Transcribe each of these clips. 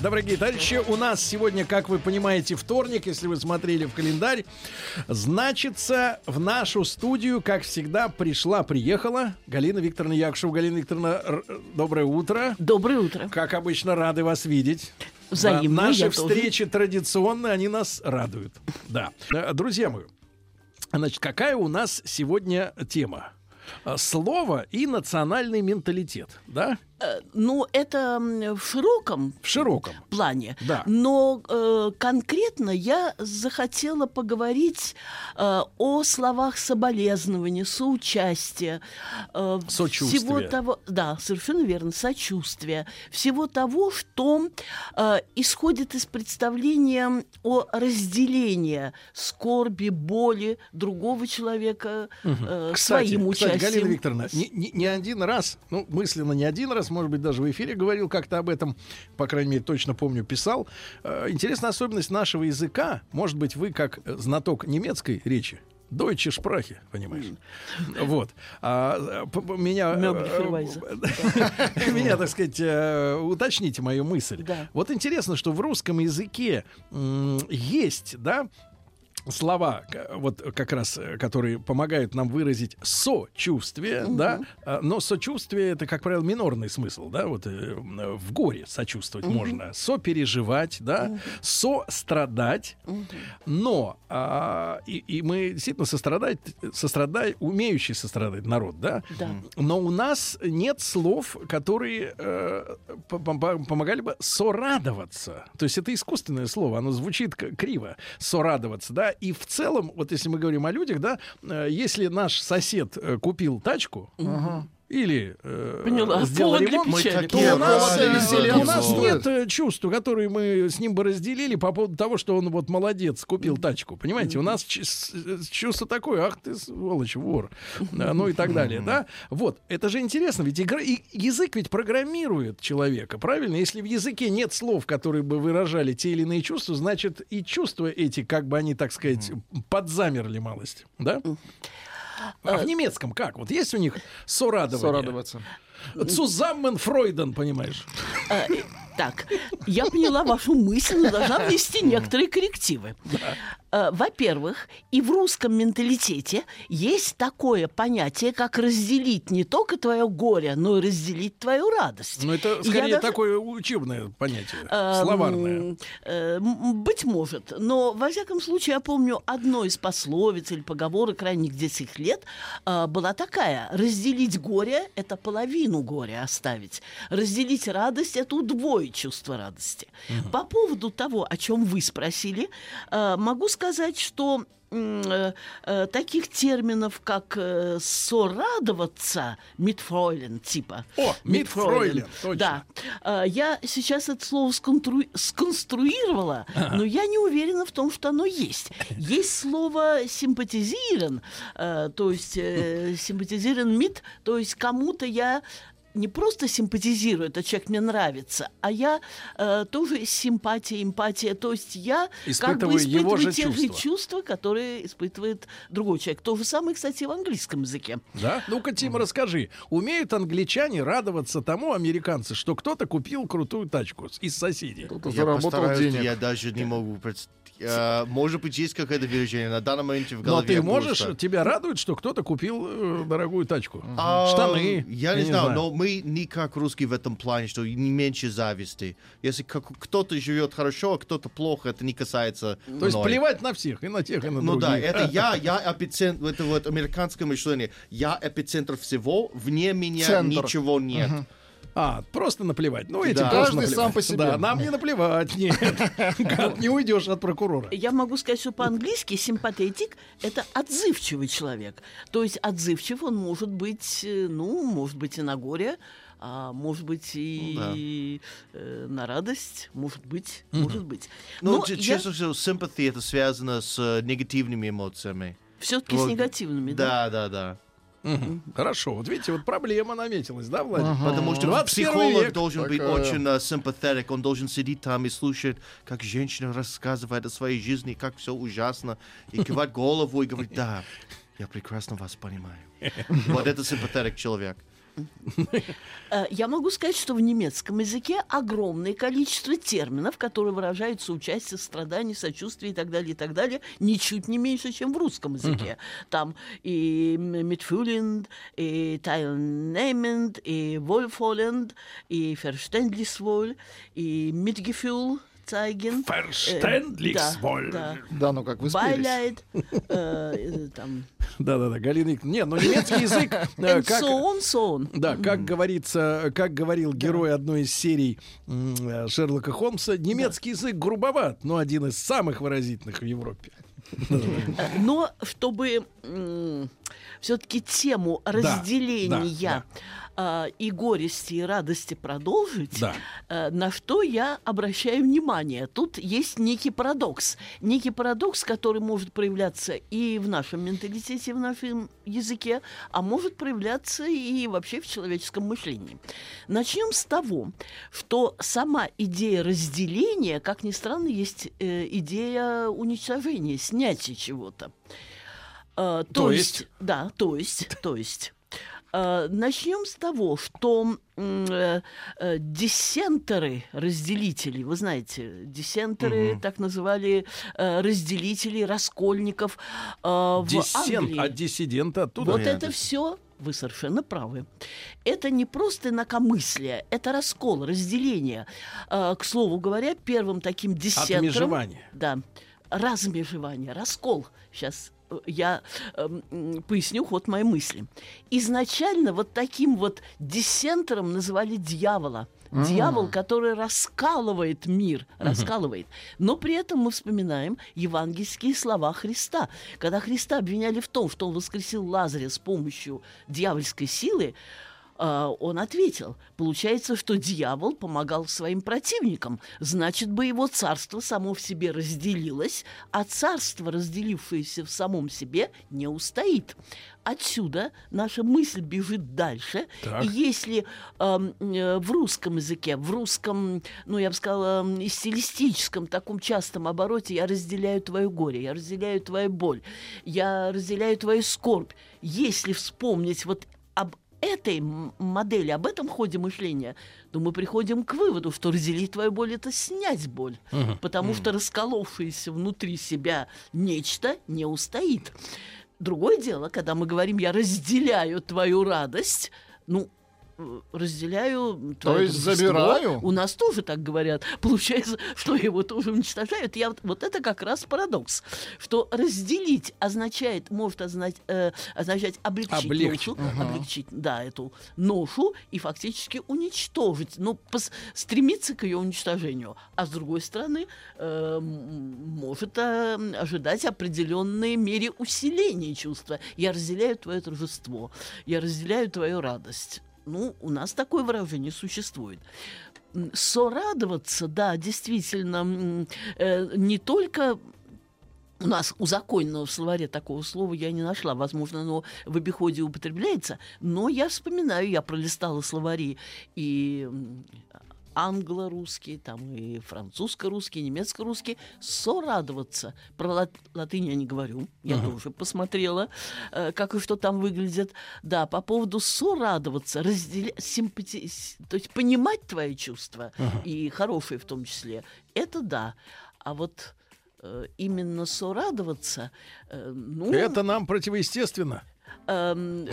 Дорогие товарищи, у нас сегодня, как вы понимаете, вторник, если вы смотрели в календарь. Значится, в нашу студию, как всегда, пришла, приехала Галина Викторовна Якушева. Галина Викторовна, доброе утро. Доброе утро. Как обычно, рады вас видеть. Взаимно, Да, наши я тоже. встречи традиционно, они нас радуют. Да. Э, Друзья мои, значит, какая у нас сегодня тема? Э, Слово и национальный менталитет, да? Э, Ну, это в широком В широком. плане. Да. Но э, конкретно я захотела поговорить э, о словах соболезнования, соучастия, э, Сочувствия. всего того, да, совершенно верно, сочувствия, всего того, что э, исходит из представления о разделении скорби, боли другого человека э, Кстати, своим кстати, участием. Галина Викторовна, не, не- не один раз, ну, мысленно не один раз, может быть, даже в эфире говорил как-то об этом, по крайней мере, точно помню, писал. Э, интересная особенность нашего языка, может быть, вы как э, знаток немецкой речи, Deutsche Sprache, понимаешь? Вот. А, э, меня... Меня, так сказать, уточните мою мысль. Да. Вот интересно, что в русском языке м, есть, да, слова, вот как раз, э, которые помогают нам выразить сочувствие, да, а, но сочувствие это, как правило, минорный смысл, да, вот э, в горе сочувствовать можно, сопереживать, да, сострадать, но а, и, и мы действительно сострадать, сострадай, умеющий сострадать народ, да, Да. но у нас нет слов, которые э, по- по- помогали бы сорадоваться. То есть это искусственное слово, оно звучит криво. Сорадоваться, да. И в целом, вот если мы говорим о людях, да, э, если наш сосед э, купил тачку, или э, Поняла. сделал Повод для ремонт, печали. то у нас, такие э, у нас нет э, чувства, которые мы с ним бы разделили по поводу того, что он вот молодец, купил тачку. Понимаете, у нас с- чувство такое, ах ты сволочь, вор. Ну и так далее, да? Вот, это же интересно, ведь игра- и язык ведь программирует человека, правильно? Если в языке нет слов, которые бы выражали те или иные чувства, значит и чувства эти, как бы они, так сказать, подзамерли малость, да? А в немецком как? Вот есть у них сорадование? Сорадоваться. Цузаммен Фройден, понимаешь? Э, Так, я поняла вашу мысль, но должна внести некоторые коррективы. Э, Во-первых, и в русском менталитете есть такое понятие, как разделить не только твое горе, но и разделить твою радость. Ну, это я скорее даже- такое учебное понятие, словарное. э, Быть может. Но, во всяком случае, я помню, одно из пословиц или поговорок ранних детских лет э, была такая. Разделить горе – это половину горя оставить. Разделить радость – это удвоить чувство радости. По поводу того, о чем вы спросили, э, могу сказать, что таких терминов, как э, сорадоваться, митфройлен типа. О, «mitfreuden», точно. Да. Я сейчас это слово сконтру- сконструировала, но я не уверена в том, что оно есть. Есть слово симпатизирен, э, то есть э, симпатизирен мит, то есть кому-то я не просто симпатизирую, этот человек мне нравится, а я э, тоже симпатия, эмпатия, то есть я как бы Испытываю его испытываю же те же чувства. чувства, которые испытывает другой человек. То же самое, кстати, и в английском языке. Да? Ну-ка, Тим, расскажи. Умеют англичане радоваться тому, американцы, что кто-то купил крутую тачку из соседей? Кто-то Я заработал денег. Я даже не могу представить. Э, Может быть, есть какое-то выражение. На данном моменте в Но голове ты можешь, пусто. тебя радует, что кто-то купил э, дорогую тачку? А, Штаны. Я не знаю, но мы не как русские в этом плане, что не меньше зависти. Если как- кто-то живет хорошо, а кто-то плохо, это не касается То есть мной. плевать на всех, и на тех, и на Ну других. да, это я, я эпицентр, это вот американское мышление. Я эпицентр всего, вне меня Центр. ничего нет. А, просто наплевать. Ну, этим Да. Каждый наплевать. сам по себе. Да, нам не наплевать, нет. Не уйдешь от прокурора. Я могу сказать, что по-английски симпатетик – это отзывчивый человек. То есть отзывчив он может быть, э, ну, может быть и на горе, а может быть и э, на радость, может быть, может быть. Ну, Но ч- я честно всего, sympathy это связано с э, негативными эмоциями. все-таки с Вот. негативными, да? Да, да, да. Мгм. Хорошо. Вот видите, вот проблема наметилась, да, Владимир? Потому что 21 психолог век. должен быть Такая- очень э, sympathetic, он должен сидеть там и слушать, как женщина рассказывает о своей жизни, как все ужасно, и кивать голову и говорить, да, я прекрасно вас понимаю. Вот это sympathetic человек. Э, Я могу сказать, что в немецком языке огромное количество терминов, которые выражают соучастие, страдания, сочувствие и так далее, и так далее, ничуть не меньше, чем в русском языке. Там и mitfühlend, и teilnehmend, и wohlwollend, и verständnisvoll, и mitgefühl zeigen. Э, Verständnisvoll. Да, Да, ну как вы да. спелись. Beileid, э, там, Да-да-да, Галина Викторовна. Нет, ну немецкий язык, э, and как... so on, so on. Да, как говорится, как говорил герой одной из серий э, Шерлока Холмса, немецкий язык грубоват, но один из самых выразительных в Европе. Но чтобы все-таки тему разделения да. а, и горести, и радости продолжить, Да. э, на что я обращаю внимание. Тут есть некий парадокс. Некий парадокс, который может проявляться и в нашем менталитете, и в нашем языке, а может проявляться и вообще в человеческом мышлении. Начнем с того, что сама идея разделения, как ни странно, есть э, идея уничтожения, снятия чего-то. Э, то, То есть, есть? да, то есть, то есть. Э, Начнем с того, что э, диссентеры, разделители, вы знаете, диссентеры так называли разделителей, раскольников в Диссент, Англии. а диссиденты оттуда. Вот это все, вы совершенно правы. Это не просто инакомыслие, это раскол, разделение. К слову говоря, первым таким диссентером... Отмежевание. Да, размежевание, раскол. Сейчас я м, поясню ход моей мысли. Изначально вот таким вот диссентером называли дьявола. Дьявол, который раскалывает мир, раскалывает. Но при этом мы вспоминаем евангельские слова Христа. Когда Христа обвиняли в том, что он воскресил Лазаря с помощью дьявольской силы, он ответил, получается, что дьявол помогал своим противникам, значит бы его царство само в себе разделилось, а царство, разделившееся в самом себе, не устоит. Отсюда наша мысль бежит дальше. Так. И если э, в русском языке, в русском, ну, я бы сказала, стилистическом таком частом обороте я разделяю твое горе, я разделяю твою боль, я разделяю твою скорбь. Если вспомнить вот этой модели, об этом ходе мышления, то мы приходим к выводу, что разделить твою боль – это снять боль. Потому что расколовшееся внутри себя нечто не устоит. Другое дело, когда мы говорим «я разделяю твою радость», ну, разделяю твое есть торжество. забираю? У нас тоже так говорят. Получается, что его тоже уничтожают. Я, вот- вот это как раз парадокс. Что разделить означает, может означать, э, означать облегчить, Облегчить. ношу, облегчить, да, эту ношу и фактически уничтожить, ну, пос- стремиться к ее уничтожению. А с другой стороны, э, может э, ожидать определенной мере усиления чувства. Я разделяю твое торжество, я разделяю твою радость. Ну, у нас такое выражение существует. Сорадоваться, да, действительно, э, не только у нас у законного в словаре такого слова я не нашла. Возможно, оно в обиходе употребляется. Но я вспоминаю, я пролистала словари и англо-русский, там и французско-русский, и немецко-русский. Сорадоваться. Про лат- латынь я не говорю. Я тоже посмотрела, э, как и что там выглядит. Да, по поводу сорадоваться, разделя... симпати... с- то есть понимать твои чувства, и хорошие в том числе, это да. А вот э, именно сорадоваться, э, ну, Это нам противоестественно. эм, э,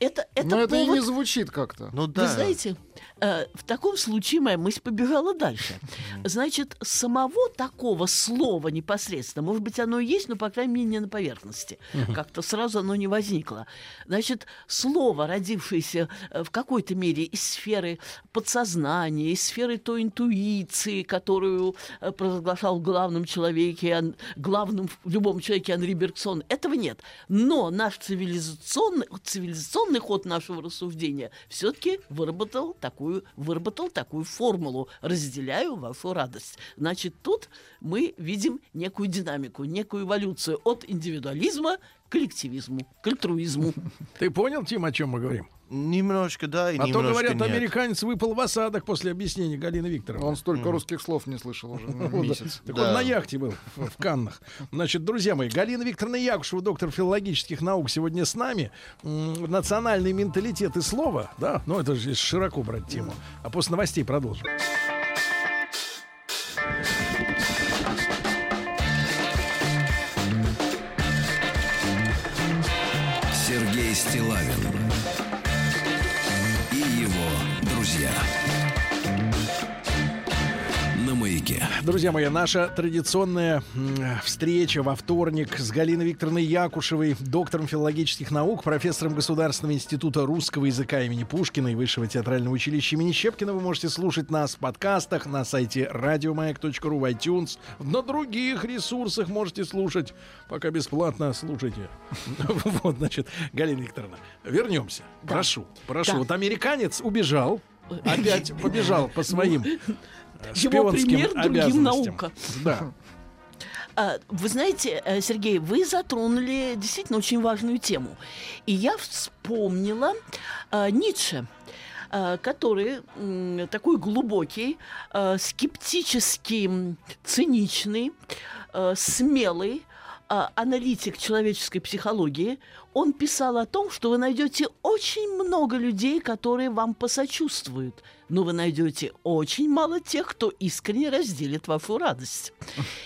это, это Но это и повод- не звучит как-то. Ну Вы да. знаете, э, в таком случае моя мысль побежала дальше. Значит, самого такого слова непосредственно, может быть, оно и есть, но, по крайней мере, не на поверхности. Как-то сразу оно не возникло. Значит, слово, родившееся э, в какой-то мере из сферы подсознания, из сферы той интуиции, которую э, провозглашал в главном человеке, главным в любом человеке Анри Бергсон, этого нет. Но наш цивилизационный, цивилизационный ход нашего рассуждения все-таки выработал такую, выработал такую формулу «разделяю вашу радость». Значит, тут мы видим некую динамику, некую эволюцию от индивидуализма коллективизму, к альтруизму. Ты понял, Тим, о чем мы говорим? Немножко да и А то, немножко говорят, нет. американец выпал в осадок после объяснений Галины Викторовны. Он столько русских слов не слышал уже месяц. Так он на яхте был в, Каннах. Значит, друзья мои, Галина Викторовна Якушева, доктор филологических наук, сегодня с нами. Национальный менталитет и слово, да, ну это же широко брать тему. А после новостей продолжим. Друзья мои, наша традиционная встреча во вторник с Галиной Викторовной Якушевой, доктором филологических наук, профессором Государственного института русского языка имени Пушкина и Высшего театрального училища имени Щепкина. Вы можете слушать нас в подкастах на сайте радиомаяк.ру, в iTunes. На других ресурсах можете слушать. Пока бесплатно слушайте. Вот, значит, Галина Викторовна, вернемся. Прошу, прошу. Вот американец убежал, опять побежал по своим Его пример другим наука. Да. А, Вы знаете, э, Сергей, вы затронули действительно очень важную тему. И я вспомнила а, Ницше а, который такой глубокий, скептический, циничный, смелый аналитик человеческой психологии, он писал о том, что вы найдете очень много людей, которые вам посочувствуют, но вы найдете очень мало тех, кто искренне разделит вашу радость.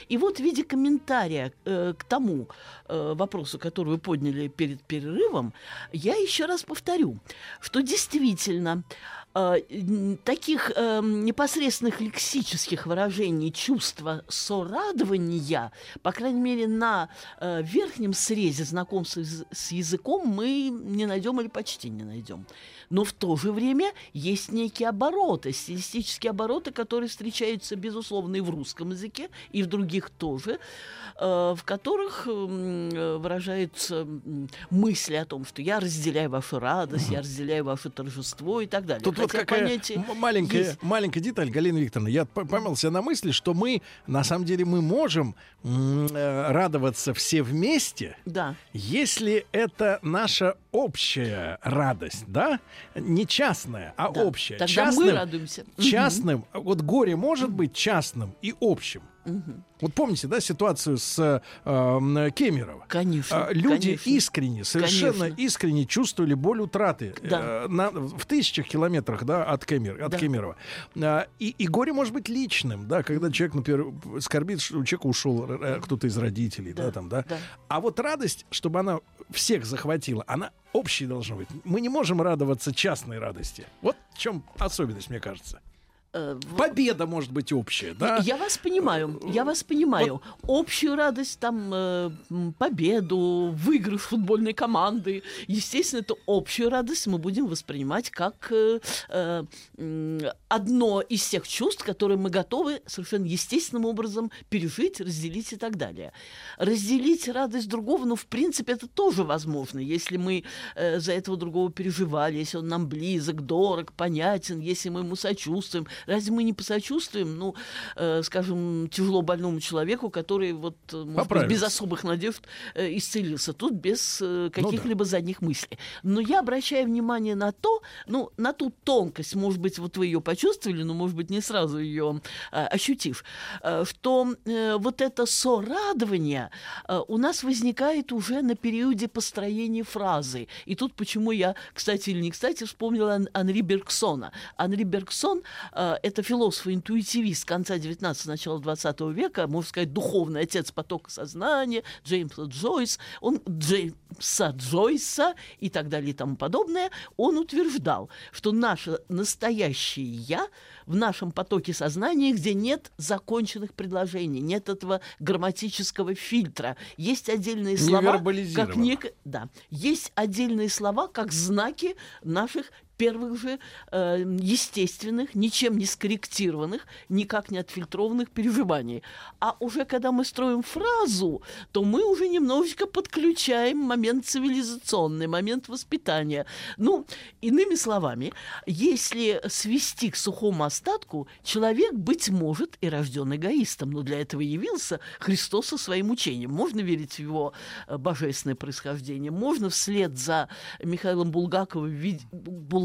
И вот в виде комментария э, к тому э, вопросу, который вы подняли перед перерывом, я еще раз повторю, что действительно таких э, непосредственных лексических выражений чувства сорадования, по крайней мере, на э, верхнем срезе знакомства с языком мы не найдем или почти не найдем. Но в то же время есть некие обороты, стилистические обороты, которые встречаются, безусловно, и в русском языке, и в других тоже, э, в которых м, э, выражаются мысли о том, что я разделяю вашу радость, я разделяю ваше торжество и так далее. Тут вот Хотя какая понятие м- маленькая, есть. маленькая деталь, Галина Викторовна. Я поймал себя на мысли, что мы, на самом деле, мы можем э, радоваться все вместе, Да. если это наша общая радость, да? Не частная, а да. общая. Тогда частным, мы радуемся. Частным, вот горе может быть частным и общим. Мгм. Вот помните, да, ситуацию с э, Кемерово? Конечно. А, Люди конечно. искренне, совершенно Конечно. искренне чувствовали боль утраты Да. э, на- в тысячах километрах да, от, Кемер, от Да. Кемерово. А, и, и горе может быть личным, да, когда человек, например, скорбит, что у человека ушел э, кто-то из родителей, да, Да, там, да. да. А вот радость, чтобы она всех захватила, она общей должна быть. Мы не можем радоваться частной радости. Вот в чем особенность, мне кажется. Э, Победа может быть общая, да? Я вас понимаю, я вас понимаю. Общую радость, там, э, победу, выигрыш футбольной команды. Естественно, эту общую радость мы будем воспринимать как э, одно из тех чувств, которые мы готовы совершенно естественным образом пережить, разделить и так далее. Разделить радость другого, ну, в принципе, это тоже возможно, если мы за этого другого переживали, если он нам близок, дорог, понятен, если мы ему сочувствуем. Разве мы не посочувствуем, ну, э, скажем, тяжело больному человеку, который вот, э, может быть, без особых надежд э, исцелился? Тут без э, да. каких-либо задних мыслей. Но я обращаю внимание на то, ну, на ту тонкость, может быть, вот вы ее почувствовали, но, может быть, не сразу ее ощутив, э, что э, вот это сорадование э, у нас возникает уже на периоде построения фразы. И тут почему я, кстати или не кстати, вспомнила Ан- Анри Бергсона. Анри Бергсон э, это философ-интуитивист конца 19 начала 20 века, можно сказать, духовный отец потока сознания, Джеймса Джойс, он Джеймса Джойса и так далее и тому подобное, он утверждал, что наше настоящее «я» в нашем потоке сознания, где нет законченных предложений, нет этого грамматического фильтра. Есть отдельные слова, как нек... да, есть отдельные слова, как знаки наших первых же э, естественных, ничем не скорректированных, никак не отфильтрованных переживаний. А уже когда мы строим фразу, то мы уже немножечко подключаем момент цивилизационный, момент воспитания. Ну, иными словами, если свести к сухому остатку, человек, быть может, и рожден эгоистом, но для этого явился Христос со своим учением. Можно верить в его э, божественное происхождение, можно вслед за Михаилом Булгаковым, вид-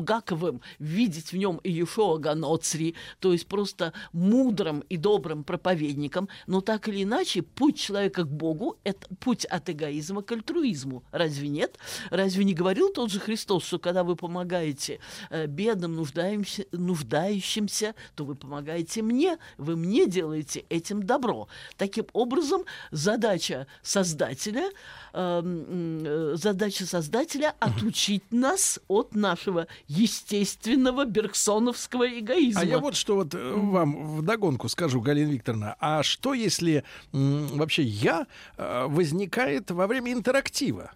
Булгаковым видеть в нем Иешуа Ганоцри, то есть просто мудрым и добрым проповедником, но так или иначе путь человека к Богу – это путь от эгоизма к альтруизму. Разве нет? Разве не говорил тот же Христос, что когда вы помогаете э, бедным, нуждающимся, нуждающимся, то вы помогаете мне, вы мне делаете этим добро. Таким образом, задача Создателя, э, э, задача Создателя отучить нас от нашего естественного бергсоновского эгоизма. А я вот что вот э, вам вдогонку скажу, Галина Викторовна. А что если м, вообще я э, возникает во время интерактива?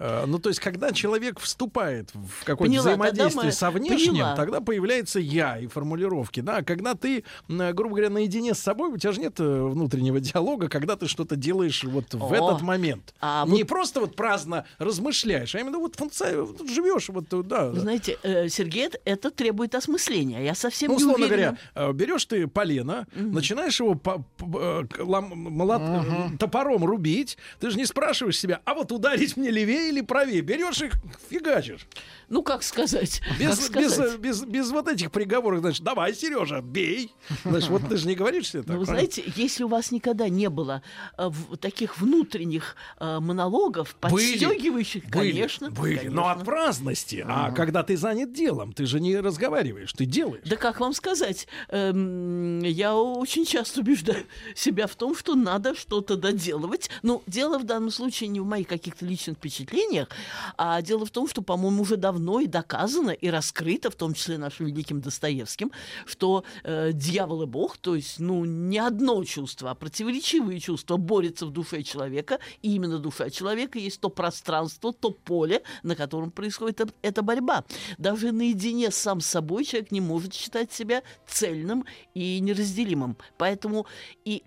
Э, Ну, то есть, когда человек вступает в какое-то Поняла, тогда взаимодействие мы- со внешним, поняла. тогда появляется я и формулировки. Да, когда ты, грубо говоря, наедине с собой, у тебя же нет э, внутреннего диалога, когда ты что-то делаешь вот в О, этот момент. а Не вот- просто вот праздно размышляешь, а именно вот функция, живешь, вот, э, да. Вы знаете, Сергей, это- требует осмысления. Я совсем Ну, не условно уверена. говоря, берешь ты полено, начинаешь его по- по- лом- молот- э, топором рубить, ты же не спрашиваешь себя, а вот ударить мне левее или правее? Берешь их, фигачишь. Ну, как сказать? Без, как без, сказать? э, без, без вот этих приговоров, значит, давай, Сережа, бей. Значит, вот ты же не говоришь себе так. Ну, вы знаете, если у вас никогда не было э, в- таких внутренних э, монологов, подстегивающих, Были, конечно. были, конечно. но от праздности. А когда ты занят делом, ты же не разговариваешь, ты делаешь. Да как вам сказать? Эм, я очень часто убеждаю себя в том, что надо что-то доделывать. Ну, дело в данном случае не в моих каких-то личных впечатлениях, а дело в том, что, по-моему, уже давно и доказано, и раскрыто, в том числе нашим великим Достоевским, что э, дьявол и Бог, то есть, ну, не одно чувство, а противоречивые чувства борются в душе человека, и именно душа человека есть то пространство, то поле, на котором происходит эт- эта борьба. Даже наедине сам собой человек не может считать себя цельным и неразделимым. Поэтому и,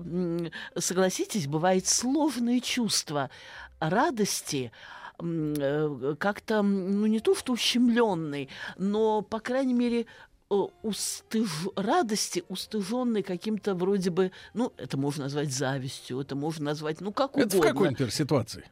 согласитесь, бывает сложное чувство радости, как-то, м, ну не то что ущемленный, но, по крайней мере, э, устыж... радости, устыженной каким-то вроде бы, ну, это можно назвать завистью, это можно назвать, ну, как Это в угодно. какой, например, ситуации?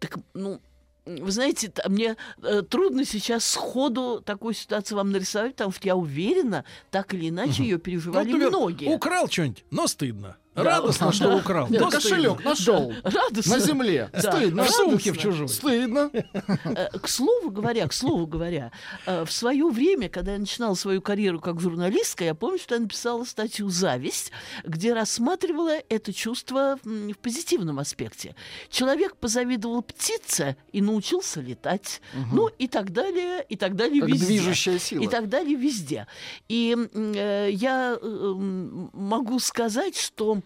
Так, ну, вы знаете, мне э, трудно сейчас сходу такую ситуацию вам нарисовать, потому что я уверена, так или иначе ее Ну, переживали например, многие. украл что-нибудь, но стыдно. Да. Радостно, что украл. Да, но кошелек стыдно. нашел. Радостно. На земле. Да. Стыдно. В сумке в чужой. Стыдно. Э, К слову говоря, к слову говоря, э, в свое время, когда я начинала свою карьеру как журналистка, я помню, что я написала статью «Зависть», где рассматривала это чувство в позитивном аспекте. Человек позавидовал птице и научился летать. Ну и так далее, и так далее Как везде. движущая сила. И так далее везде. И э, я э, могу сказать, что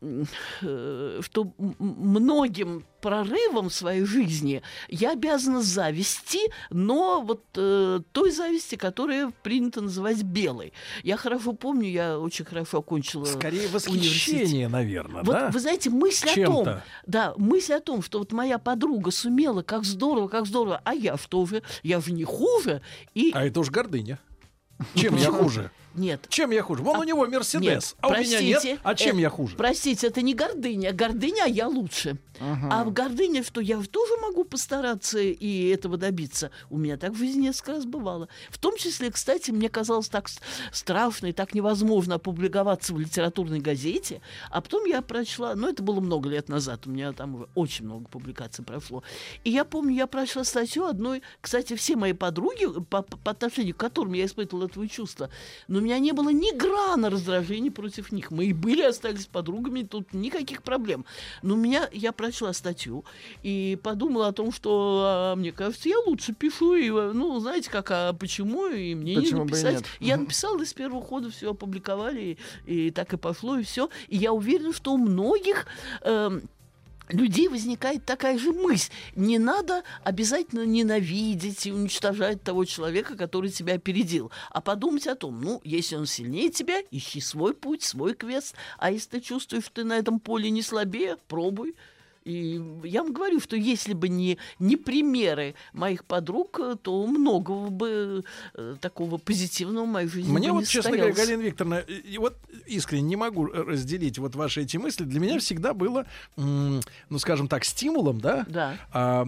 что м- многим прорывом в своей жизни я обязана зависти, но вот э, той зависти, которая принято называть белой. Я хорошо помню, я очень хорошо окончила Скорее восхищение, наверное, Вот да? вы знаете, мысль о том, да, мысль о том, что вот моя подруга сумела, как здорово, как здорово, а я что же, я же не хуже, и А это уж гордыня. Чем я хуже? нет, Чем я хуже? Вон А, у него Мерседес, а у меня нет. А чем э, я хуже? Простите, это не гордыня. Гордыня, а я лучше. А в гордыне, что я же тоже могу постараться и этого добиться. У меня так в жизни несколько раз бывало. В том числе, кстати, мне казалось так страшно и так невозможно опубликоваться в литературной газете. А потом я прочла, ну, это было много лет назад, у меня там очень много публикаций прошло. И я помню, я прочла статью одной, кстати, все мои подруги, по, по отношению к которым я испытывала это чувство, но у меня не было ни грана раздражения против них. Мы и были, остались подругами, тут никаких проблем. Но у меня, я прочла статью и подумала о том, что, а, мне кажется, я лучше пишу, и, э, ну, знаете, как, а почему, и мне Почему не написать. Я написала, и с первого хода все опубликовали, и, и так и пошло, и все. И я уверена, что у многих... эм, людей возникает такая же мысль. Не надо обязательно ненавидеть и уничтожать того человека, который тебя опередил, а подумать о том, ну, если он сильнее тебя, ищи свой путь, свой квест, а если ты чувствуешь, что ты на этом поле не слабее, пробуй. И я вам говорю, что если бы не, не примеры моих подруг, э, то многого бы э, такого позитивного в моей жизни Мне вот, не честно говоря. Галина Викторовна, и- вот искренне не могу э, разделить вот ваши эти мысли. Для меня всегда было, ну, скажем так, стимулом, да, Да.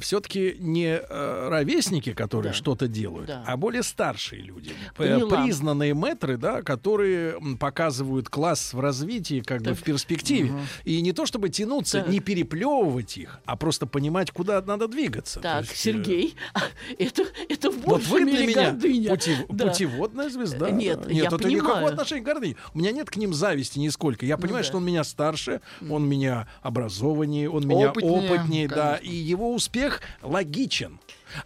все-таки не э, ровесники, которые Да. что-то делают, Да. а более старшие люди, Поняла. признанные мэтры, да, которые показывают класс в развитии, как бы в перспективе. И не то чтобы тянуться, Так. не переплевывать их, а просто понимать, куда надо двигаться. Так, есть, э, Сергей, это, это в Вот вы для меня гордыня. пути- Да. путеводная звезда. Нет, да. я это понимаю. никакого отношения к гордыне. У меня нет к ним зависти нисколько. Я понимаю, да. что он меня старше, он меня образованнее, он меня Опытнее, опытнее, да, и его успех логичен.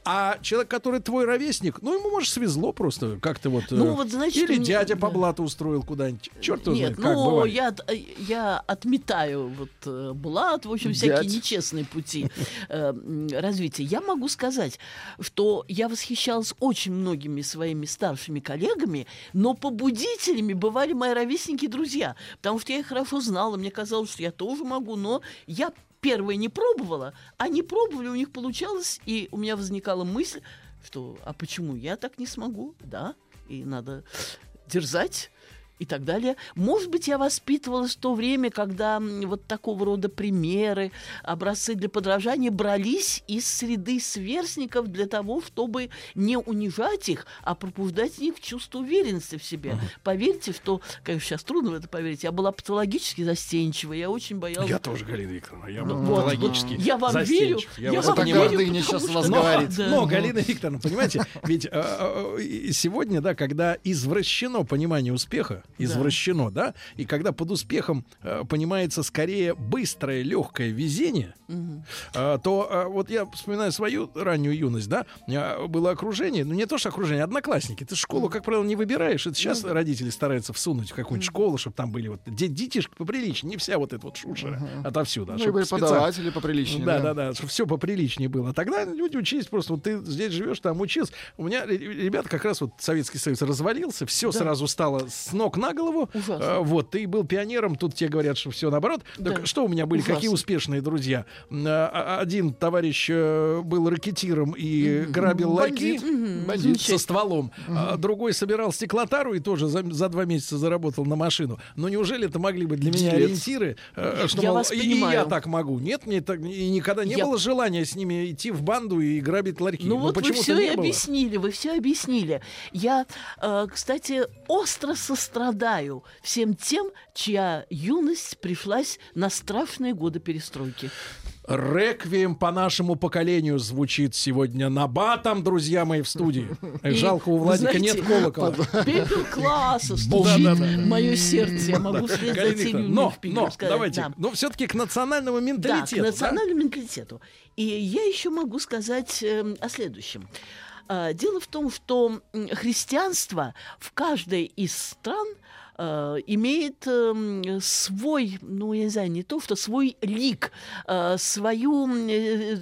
А человек, который твой ровесник, ну, ему, может, свезло просто как-то вот... Ну, э, вот, значит, Или меня- дядя по блату устроил куда-нибудь. Черт его Нет, знает, как ну, бывает. я, я отметаю вот э, блат, в общем, всякие Дядь. нечестные пути э, развития. Я могу сказать, что я восхищалась очень многими своими старшими коллегами, но побудителями бывали мои ровесники и друзья, потому что я их хорошо знала, мне казалось, что я тоже могу, но я первое не пробовала, они пробовали, у них получалось, и у меня возникала мысль, что а почему я так не смогу, да, и надо дерзать и так далее. Может быть, я воспитывалась в то время, когда вот такого рода примеры, образцы для подражания брались из среды сверстников для того, чтобы не унижать их, а пробуждать в них чувство уверенности в себе. Поверьте, что, конечно, сейчас трудно в это поверить, я была патологически застенчива, я очень боялась... Я тоже, Галина Викторовна, я Ну, был вот, патологически я вам застенчив. верю, Я я вас вам верю, гордыня сейчас что- вас Но, говорит. Да. но, Галина Викторовна, понимаете, ведь э, э, сегодня, да, когда извращено понимание успеха, извращено, да, и когда под успехом э, понимается скорее быстрое, легкое везение, э, то э, вот я вспоминаю свою раннюю юность, да, э, было окружение, ну не то что окружение, одноклассники. Ты школу, как правило, не выбираешь. Это сейчас родители стараются всунуть в какую-нибудь школу, чтобы там были вот де- детишки поприличнее, не вся вот эта вот шушера отовсюду. а Ну и чтоб специально- преподаватели поприличнее. да, да, да, чтобы все поприличнее было. Тогда люди учились просто, вот ты здесь живешь, там учился. У меня ре- ребята как раз вот Советский Союз развалился, все сразу стало с ног на голову. Ужасно. А, вот, ты был пионером, тут тебе говорят, что все наоборот. Да. Так что у меня были, какие Ужасно. успешные друзья? А, а, Один товарищ э, был ракетиром и грабил ларьки со стволом, а другой собирал стеклотару и тоже за, два месяца заработал на машину. Но неужели это могли быть для меня ориентиры, э, что Я мол, вас и- я так могу? Нет, мне так и никогда не было желания с ними идти в банду и грабить ларьки. Ну вот вы все и объяснили, вы все объяснили. Я, э, кстати, остро сострадаю всем тем, чья юность пришлась на страшные годы перестройки. Реквием по нашему поколению звучит сегодня на батом, друзья мои, в студии. И, Жалко, у Владика знаете, нет колокола. Пепел класса Да, стучит да, да. мое сердце. Я могу вслед Галина но, но, сказать. давайте, Да. но все-таки к национальному Да, менталитету. к национальному менталитету. И я еще могу сказать эм, о следующем. А, Дело в том, что христианство в каждой из стран э, имеет эм, свой, ну, я не знаю, не то, что свой лик, э, свою э,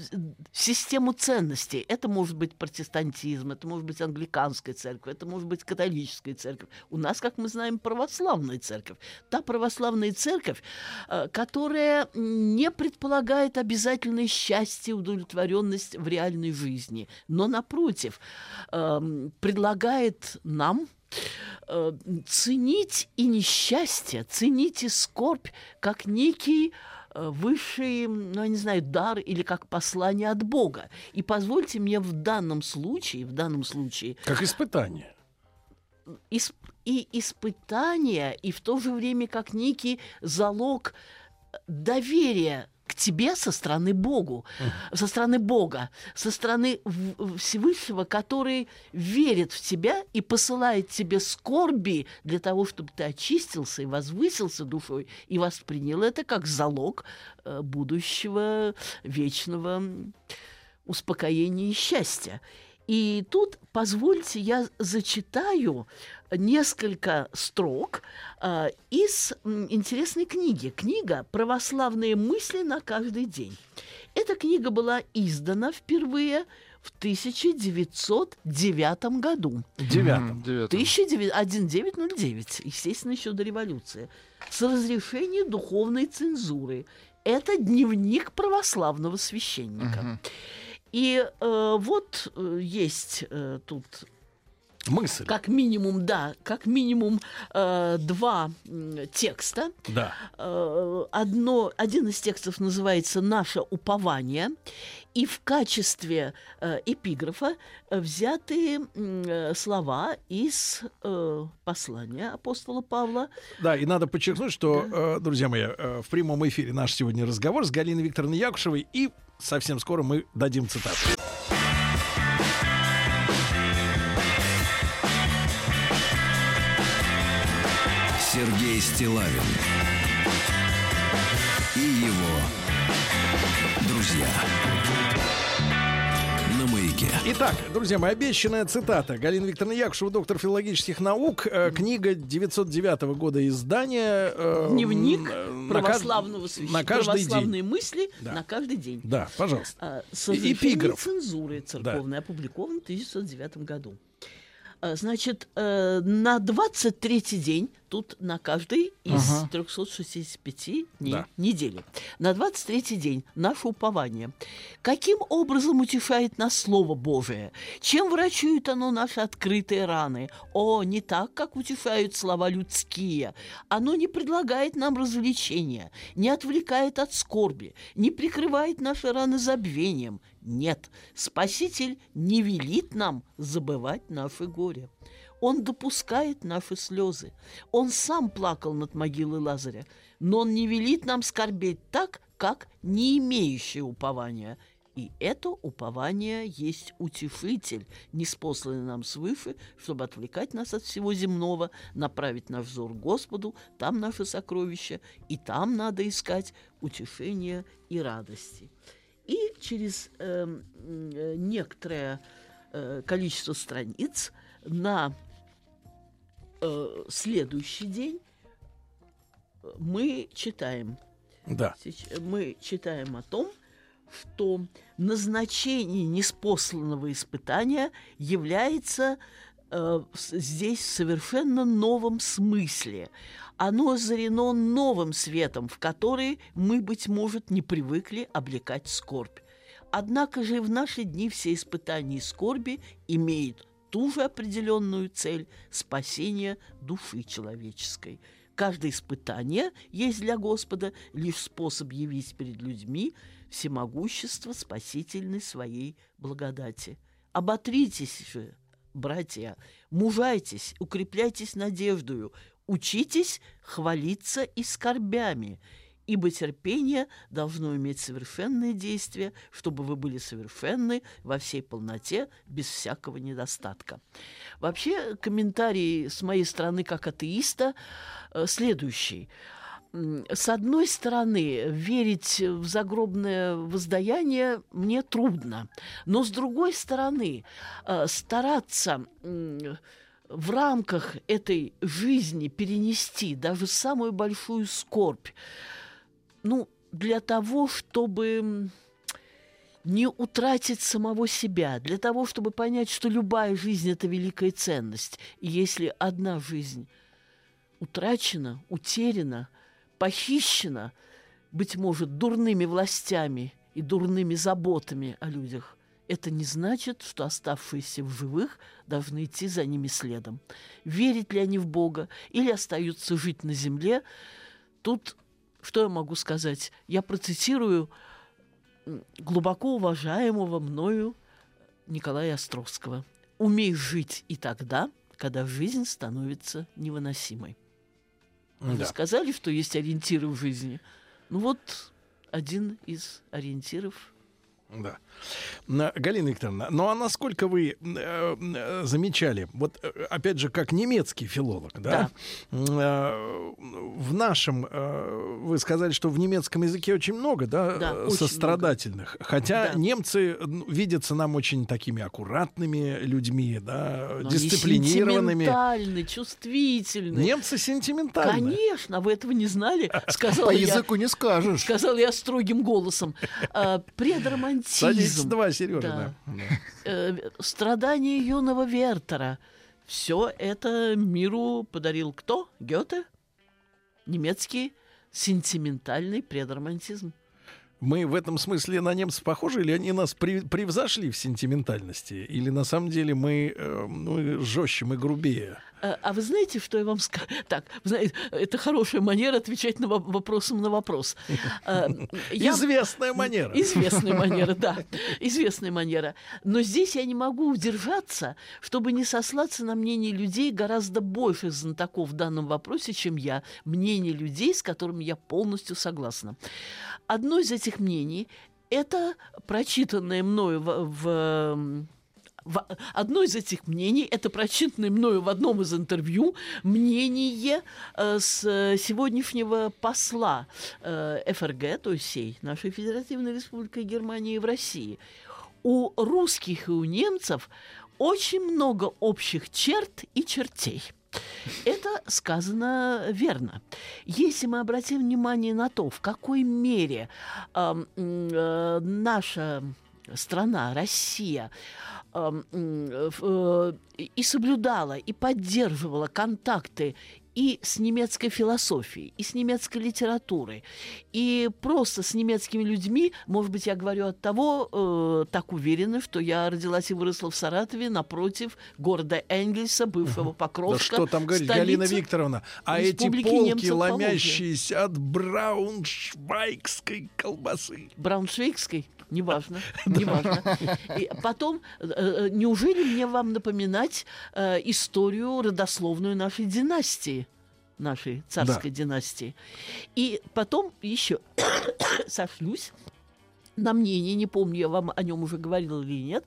систему ценностей. Это может быть протестантизм, это может быть англиканская церковь, это может быть католическая церковь. У нас, как мы знаем, православная церковь. Та православная церковь, э, которая не предполагает обязательное счастье, удовлетворенность в реальной жизни, но, напротив, эм, предлагает нам э, ценить и несчастье, ценить и скорбь как некий э, высший, ну, я не знаю, дар или как послание от Бога. И позвольте мне в данном случае, в данном случае, Как испытание. ис- и испытание, и в то же время как некий залог э, доверия к тебе со стороны Богу, со стороны Бога, со стороны Всевышнего, который верит в тебя и посылает тебе скорби для того, чтобы ты очистился и возвысился душой и воспринял это как залог э, будущего вечного успокоения и счастья. И тут, позвольте, я зачитаю несколько строк э, из м, интересной книги. Книга «Православные мысли на каждый день». Эта книга была издана впервые в 1909 году. Девятом. Девятый. 1909 1909, естественно, еще до революции, с разрешения духовной цензуры. Это дневник православного священника. И э, вот э, есть э, тут Мысль. как минимум, да, как минимум э, два м, текста. Да. Э, одно, один из текстов называется «Наше упование», и в качестве э, эпиграфа э, взяты э, слова из э, послания апостола Павла. Да, и надо подчеркнуть, что, э, друзья мои, э, в прямом эфире наш сегодня разговор с Галиной Викторовной Якушевой, и совсем скоро мы дадим цитату. Сергей Стилавин и его друзья на маяке. Итак, друзья мои, обещанная цитата. Галина Викторовна Якушева, доктор филологических наук, э, книга 909 года издания. э, Дневник кажд- православного свящ- на каждый день. православные мысли Да. на каждый день. Да, пожалуйста. А, С эпиграф. цензуры церковной, опубликован в 1909 году. А, Значит, э, на 23-й день, тут на каждый из 365 дней Да. недели, на 23-й день наше упование. Каким образом утешает нас Слово Божие? Чем врачует оно наши открытые раны? О, не так, как утешают слова людские. Оно не предлагает нам развлечения, не отвлекает от скорби, не прикрывает наши раны забвением. Нет, Спаситель не велит нам забывать наше горе. Он допускает наши слезы. Он сам плакал над могилой Лазаря, но он не велит нам скорбеть так, как не имеющие упования. И это упование есть утешитель, неспосланный нам свыше, чтобы отвлекать нас от всего земного, направить наш взор Господу, там наше сокровище, и там надо искать утешения и радости. И через э, некоторое э, количество страниц на э, следующий день э, мы читаем Да. Мы читаем о том, что назначение неспосланного испытания является здесь в совершенно новом смысле. Оно озарено новым светом, в который мы, быть может, не привыкли облекать скорбь. Однако же и в наши дни все испытания и скорби имеют ту же определенную цель – спасение души человеческой. Каждое испытание есть для Господа лишь способ явить перед людьми всемогущество спасительной своей благодати. Оботритесь же, братья, мужайтесь, укрепляйтесь надеждою, учитесь хвалиться и скорбями, ибо терпение должно иметь совершенное действие, чтобы вы были совершенны во всей полноте, без всякого недостатка. Вообще, комментарий с моей стороны как атеиста э, следующий. С одной стороны, верить в загробное воздаяние мне трудно, но с другой стороны, э, стараться в рамках этой жизни перенести даже самую большую скорбь, ну, для того, чтобы не утратить самого себя, для того, чтобы понять, что любая жизнь – это великая ценность. И если одна жизнь утрачена, утеряна, похищена, быть может, дурными властями и дурными заботами о людях, это не значит, что оставшиеся в живых должны идти за ними следом. Верят ли они в Бога или остаются жить на земле, тут что я могу сказать? Я процитирую глубоко уважаемого мною Николая Островского. «Умей жить и тогда, когда жизнь становится невыносимой». Вы Да. сказали, что есть ориентиры в жизни. Ну вот один из ориентиров Да. На- Галина Викторовна, ну а насколько вы э, замечали, вот э, опять же, как немецкий филолог, да, э, в нашем, э, вы сказали, что в немецком языке очень много, да, Да, э, очень сострадательных, хотя Да. немцы ну, видятся нам очень такими аккуратными людьми, да, Но они дисциплинированными. сентиментальны, чувствительны. Немцы сентиментальны. Конечно, вы этого не знали? Сказала По я. языку не скажешь. Сказал я строгим голосом. А, Садитесь Предромантизм, два, Сережа, Да. да. э, страдания юного Вертера. Все это миру подарил кто? Гёте? Немецкий сентиментальный предромантизм. Мы в этом смысле на немцев похожи, или они нас превзошли в сентиментальности? Или на самом деле мы, э, мы жестче, мы грубее? А, а вы знаете, что я вам скажу? Так, знаете, это хорошая манера отвечать на во- вопросом на вопрос. А, я- Известная манера. Известная манера, да. Известная манера. Но здесь я не могу удержаться, чтобы не сослаться на мнение людей гораздо больших знатоков в данном вопросе, чем я. Мнение людей, с которыми я полностью согласна. Одно из этих мнений – это прочитанное мною в в- одно из этих мнений, это прочитанное мною в одном из интервью, мнение э, с э, сегодняшнего посла э, ФРГ, то есть сей, нашей Федеративной Республики Германии в России. У русских и у немцев очень много общих черт и чертей. Это сказано верно. Если мы обратим внимание на то, в какой мере м, э, наша страна, Россия, ам, м, в- э, и соблюдала, и поддерживала контакты и с немецкой философией, и с немецкой литературой, и просто с немецкими людьми, может быть, я говорю от того, э, так уверена, что я родилась и выросла в Саратове, напротив города Энгельса, бывшего Да Покровска. что там говорить, Галина Викторовна, а эти полки, немцев ломящиеся от брауншвайгской колбасы. Брауншвейгской, неважно, неважно. И потом, э, э, неужели мне вам напоминать э, историю родословную нашей династии, нашей царской династии? И потом еще сошлюсь на мнение, не помню, я вам о нем уже говорила или нет,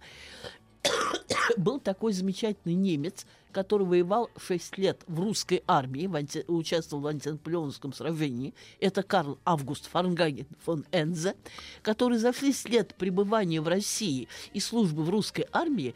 был такой замечательный немец, который воевал 6 лет в русской армии, в анти- участвовал в антинаполеоновском сражении. Это Карл Август Фарнгаген фон Энзе, который за 6 лет пребывания в России и службы в русской армии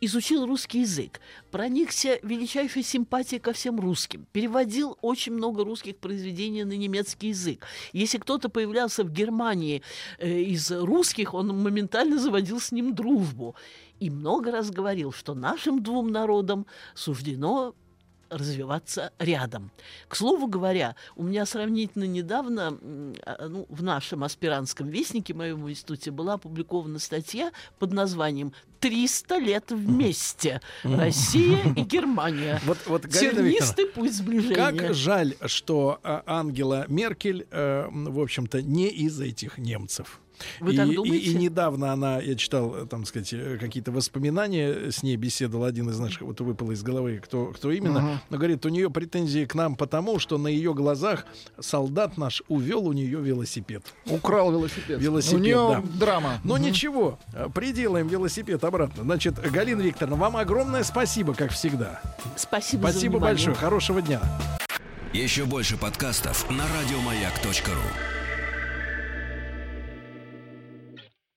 изучил русский язык, проникся величайшей симпатией ко всем русским, переводил очень много русских произведений на немецкий язык. Если кто-то появлялся в Германии э, из русских, он моментально заводил с ним дружбу. И много раз говорил, что нашим двум народам суждено развиваться рядом. К слову говоря, у меня сравнительно недавно а, ну, в нашем аспирантском вестнике, моем институте, была опубликована статья под названием «300 лет вместе. Россия и Германия. Вот, вот Тернистый путь сближения». как жаль, что а, Ангела Меркель, э, в общем-то, не из этих немцев. Вы и, так и- думаете? И, недавно она, я читал, э, там сказать, э, какие-то воспоминания, с ней беседовал один из наших, вот выпало из головы, кто, кто именно, но говорит, у нее претензии к нам потому, что на ее глазах солдат наш увел у нее велосипед. Украл велосипед. Велосипед, У нее да. драма. Но ничего, э, приделаем велосипед обратно. Значит, Галина Викторовна, вам огромное спасибо, как всегда. Спасибо, Спасибо большое, хорошего дня. Еще больше подкастов на радиомаяк.ру.